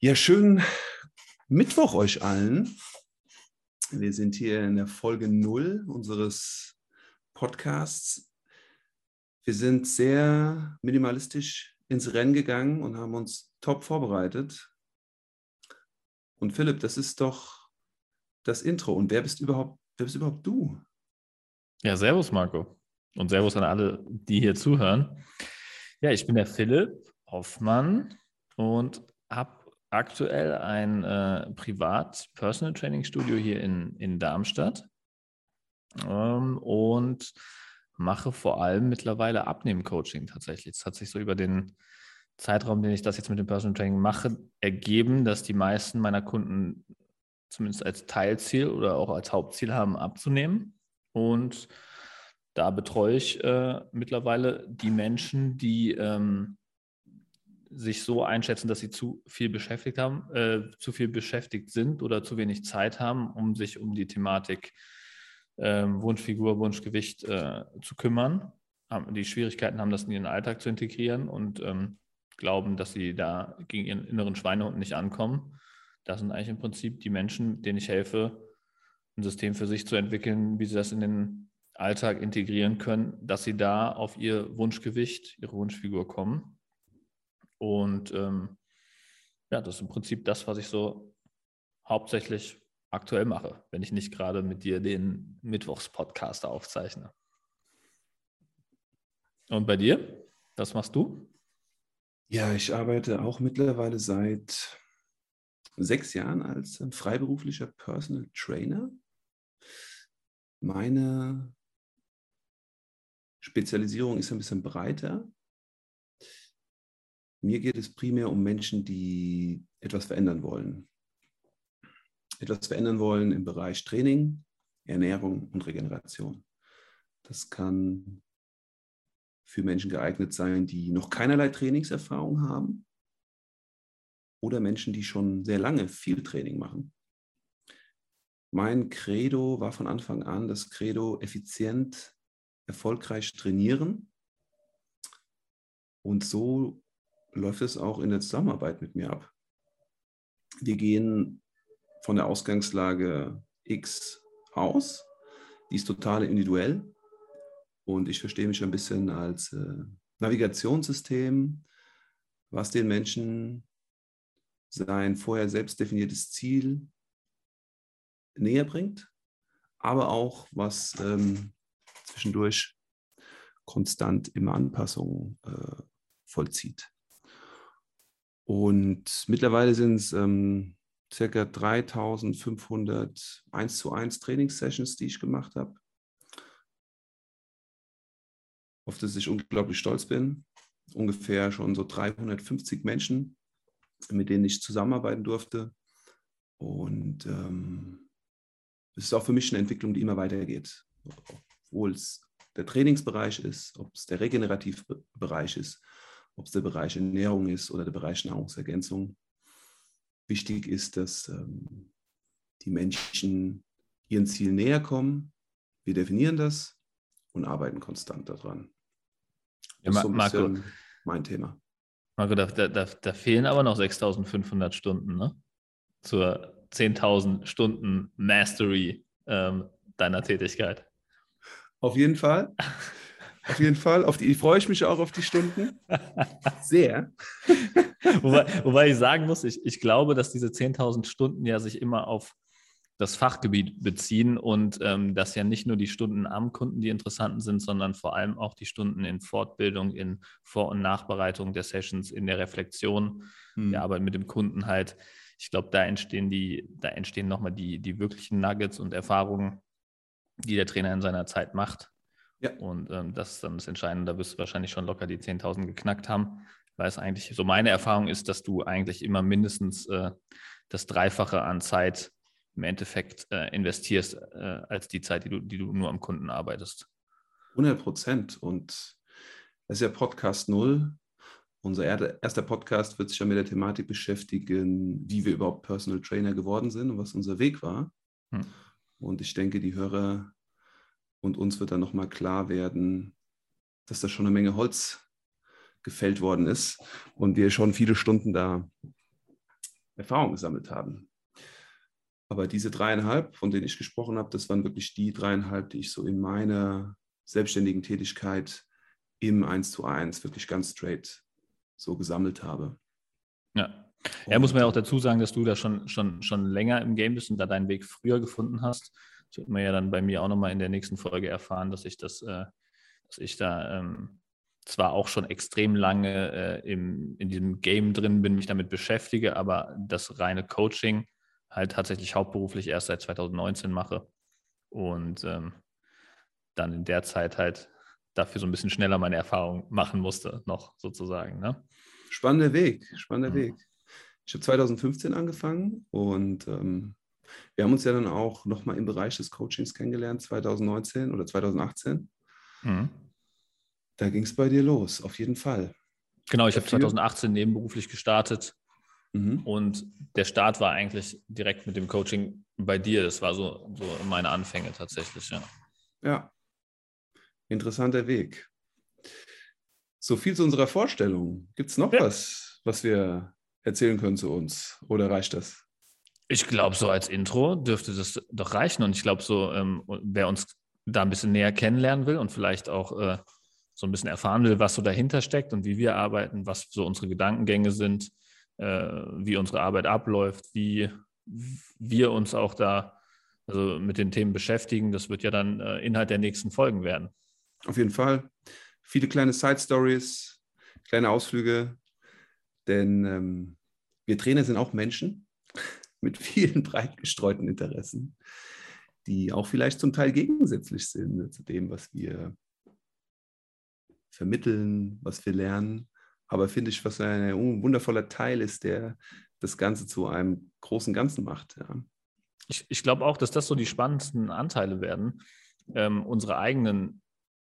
Ja, schönen Mittwoch euch allen. Wir sind hier in der Folge 0 unseres Podcasts. Wir sind sehr minimalistisch ins Rennen gegangen und haben uns top vorbereitet. Und Philipp, das ist doch das Intro. Und wer bist überhaupt, wer bist überhaupt du? Ja, servus Marco. Und servus an alle, die hier zuhören. Ja, ich bin der Philipp Hoffmann und habe aktuell ein äh, Privat-Personal-Training-Studio hier in, in Darmstadt ähm, und mache vor allem mittlerweile Abnehmen-Coaching tatsächlich. Es hat sich so über den Zeitraum, den ich das jetzt mit dem Personal Training mache, ergeben, dass die meisten meiner Kunden zumindest als Teilziel oder auch als Hauptziel haben, abzunehmen. Und da betreue ich äh, mittlerweile die Menschen, die ähm, sich so einschätzen, dass sie zu viel beschäftigt haben, äh, zu viel beschäftigt sind oder zu wenig Zeit haben, um sich um die Thematik äh, Wunschfigur, Wunschgewicht äh, zu kümmern, haben, die Schwierigkeiten haben, das in ihren Alltag zu integrieren und ähm, glauben, dass sie da gegen ihren inneren Schweinehund nicht ankommen. Das sind eigentlich im Prinzip die Menschen, denen ich helfe, ein System für sich zu entwickeln, wie sie das in den Alltag integrieren können, dass sie da auf ihr Wunschgewicht, ihre Wunschfigur kommen und ähm, ja, das ist im Prinzip das, was ich so hauptsächlich aktuell mache, wenn ich nicht gerade mit dir den Mittwochspodcast aufzeichne. Und bei dir? Was machst du? Ja, ich arbeite auch mittlerweile seit sechs Jahren als freiberuflicher Personal Trainer. Meine Spezialisierung ist ein bisschen breiter. Mir geht es primär um Menschen, die etwas verändern wollen. Etwas verändern wollen im Bereich Training, Ernährung und Regeneration. Das kann für Menschen geeignet sein, die noch keinerlei Trainingserfahrung haben oder Menschen, die schon sehr lange viel Training machen. Mein Credo war von Anfang an das Credo effizient, erfolgreich trainieren. Und so läuft es auch in der Zusammenarbeit mit mir ab. Wir gehen von der Ausgangslage X aus, die ist total individuell und ich verstehe mich ein bisschen als äh, Navigationssystem, was den Menschen sein vorher selbst definiertes Ziel näher bringt, aber auch was ähm, zwischendurch konstant immer Anpassungen äh, vollzieht. Und mittlerweile sind es ähm, circa 3500 1 zu 1 Trainingssessions, die ich gemacht habe. Auf das ich unglaublich stolz bin. Ungefähr schon so 350 Menschen, mit denen ich zusammenarbeiten durfte. Und ähm, es ist auch für mich eine Entwicklung, die immer weitergeht. Obwohl es der Trainingsbereich ist, ob es der Regenerativbereich ist ob es der Bereich Ernährung ist oder der Bereich Nahrungsergänzung. Wichtig ist, dass ähm, die Menschen ihren Ziel näher kommen. Wir definieren das und arbeiten konstant daran. Das ja, ist so Marco, mein Thema. Marco, da, da, da fehlen aber noch 6500 Stunden ne? zur 10.000 Stunden Mastery ähm, deiner Tätigkeit. Auf jeden Fall. Auf jeden Fall. Auf die freue ich mich auch auf die Stunden. Sehr. wobei, wobei, ich sagen muss, ich, ich glaube, dass diese 10.000 Stunden ja sich immer auf das Fachgebiet beziehen und ähm, dass ja nicht nur die Stunden am Kunden die interessanten sind, sondern vor allem auch die Stunden in Fortbildung, in Vor- und Nachbereitung der Sessions, in der Reflexion, hm. der Arbeit mit dem Kunden halt. Ich glaube, da entstehen die, da entstehen nochmal die, die wirklichen Nuggets und Erfahrungen, die der Trainer in seiner Zeit macht. Ja. Und ähm, das ist dann das Entscheidende. Da wirst du wahrscheinlich schon locker die 10.000 geknackt haben, weil es eigentlich so meine Erfahrung ist, dass du eigentlich immer mindestens äh, das Dreifache an Zeit im Endeffekt äh, investierst, äh, als die Zeit, die du, die du nur am Kunden arbeitest. 100 Prozent. Und das ist ja Podcast Null. Unser erster Podcast wird sich ja mit der Thematik beschäftigen, wie wir überhaupt Personal Trainer geworden sind und was unser Weg war. Hm. Und ich denke, die Hörer und uns wird dann nochmal klar werden, dass da schon eine Menge Holz gefällt worden ist und wir schon viele Stunden da Erfahrung gesammelt haben. Aber diese dreieinhalb, von denen ich gesprochen habe, das waren wirklich die dreieinhalb, die ich so in meiner selbstständigen Tätigkeit im 1 zu 1 wirklich ganz straight so gesammelt habe. Ja. Ja, muss man ja auch dazu sagen, dass du da schon, schon, schon länger im Game bist und da deinen Weg früher gefunden hast. Das wird man ja dann bei mir auch nochmal in der nächsten Folge erfahren, dass ich das, äh, dass ich da ähm, zwar auch schon extrem lange äh, im, in diesem Game drin bin, mich damit beschäftige, aber das reine Coaching halt tatsächlich hauptberuflich erst seit 2019 mache und ähm, dann in der Zeit halt dafür so ein bisschen schneller meine Erfahrung machen musste, noch sozusagen. Ne? Spannender Weg, spannender mhm. Weg. Ich habe 2015 angefangen und ähm, wir haben uns ja dann auch nochmal im Bereich des Coachings kennengelernt, 2019 oder 2018. Mhm. Da ging es bei dir los, auf jeden Fall. Genau, ich habe 2018 nebenberuflich gestartet mhm. und der Start war eigentlich direkt mit dem Coaching bei dir. Das war so, so meine Anfänge tatsächlich, ja. Ja, interessanter Weg. So viel zu unserer Vorstellung. Gibt es noch ja. was, was wir erzählen können zu uns? Oder reicht das? Ich glaube, so als Intro dürfte das doch reichen. Und ich glaube, so, ähm, wer uns da ein bisschen näher kennenlernen will und vielleicht auch äh, so ein bisschen erfahren will, was so dahinter steckt und wie wir arbeiten, was so unsere Gedankengänge sind, äh, wie unsere Arbeit abläuft, wie wir uns auch da also mit den Themen beschäftigen, das wird ja dann äh, Inhalt der nächsten Folgen werden. Auf jeden Fall. Viele kleine Side-Stories, kleine Ausflüge, denn ähm, wir Trainer sind auch Menschen mit vielen breit gestreuten Interessen, die auch vielleicht zum Teil gegensätzlich sind zu dem, was wir vermitteln, was wir lernen. Aber finde ich, was ein wundervoller Teil ist, der das Ganze zu einem großen Ganzen macht. Ja. Ich, ich glaube auch, dass das so die spannendsten Anteile werden, ähm, unsere eigenen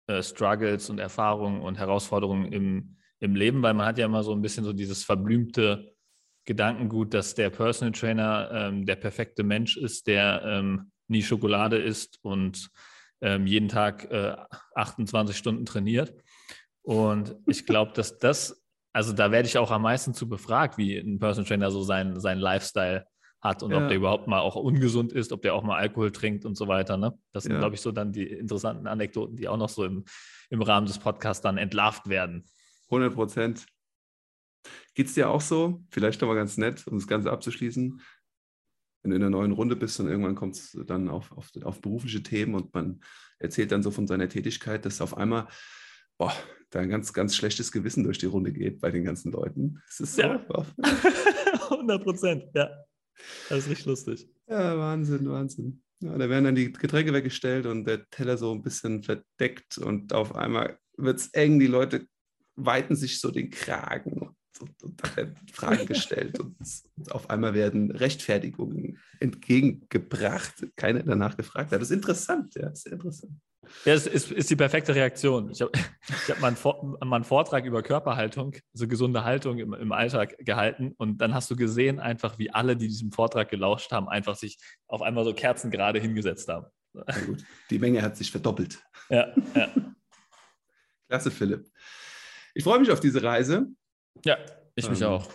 äh, Struggles und Erfahrungen und Herausforderungen im, im Leben, weil man hat ja immer so ein bisschen so dieses verblümte Gedankengut, dass der Personal Trainer ähm, der perfekte Mensch ist, der ähm, nie Schokolade isst und ähm, jeden Tag äh, 28 Stunden trainiert. Und ich glaube, dass das, also da werde ich auch am meisten zu befragt, wie ein Personal Trainer so sein, sein Lifestyle hat und ja. ob der überhaupt mal auch ungesund ist, ob der auch mal Alkohol trinkt und so weiter. Ne? Das sind, ja. glaube ich, so dann die interessanten Anekdoten, die auch noch so im, im Rahmen des Podcasts dann entlarvt werden. 100 Prozent. Geht es dir auch so? Vielleicht nochmal ganz nett, um das Ganze abzuschließen. Wenn du in einer neuen Runde bist und irgendwann kommt es dann auf, auf, auf berufliche Themen und man erzählt dann so von seiner Tätigkeit, dass auf einmal boah, da ein ganz, ganz schlechtes Gewissen durch die Runde geht bei den ganzen Leuten. Ist es so? Ja. 100 Prozent, ja. Das ist richtig lustig. Ja, Wahnsinn, Wahnsinn. Ja, da werden dann die Getränke weggestellt und der Teller so ein bisschen verdeckt und auf einmal wird es eng, die Leute weiten sich so den Kragen und, und Fragen gestellt und, und, auf einmal werden Rechtfertigungen entgegengebracht. Keiner danach gefragt hat. Das ist interessant, ja, das ist interessant. Ja, es ist, ist die perfekte Reaktion. Ich habe hab mal, mal, einen Vortrag über Körperhaltung, so gesunde Haltung im, im, Alltag gehalten und dann hast du gesehen einfach, wie alle, die diesem Vortrag gelauscht haben, einfach sich auf einmal so kerzengerade hingesetzt haben. Ja, gut. Die Menge hat sich verdoppelt. Ja, ja. Klasse, Philipp. Ich freue mich auf diese Reise. Ja, ich mich ähm, auch.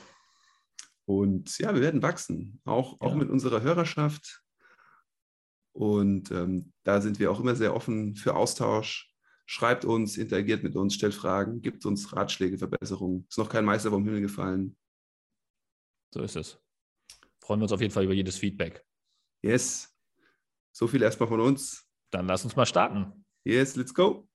Und ja, wir werden wachsen, auch, auch ja. mit unserer Hörerschaft. Und ähm, da sind wir auch immer sehr offen für Austausch. Schreibt uns, interagiert mit uns, stellt Fragen, gibt uns Ratschläge, Verbesserungen. Ist noch kein Meister vom Himmel gefallen. So ist es. Freuen wir uns auf jeden Fall über jedes Feedback. Yes. So viel erstmal von uns. Dann lass uns mal starten. Yes, let's go.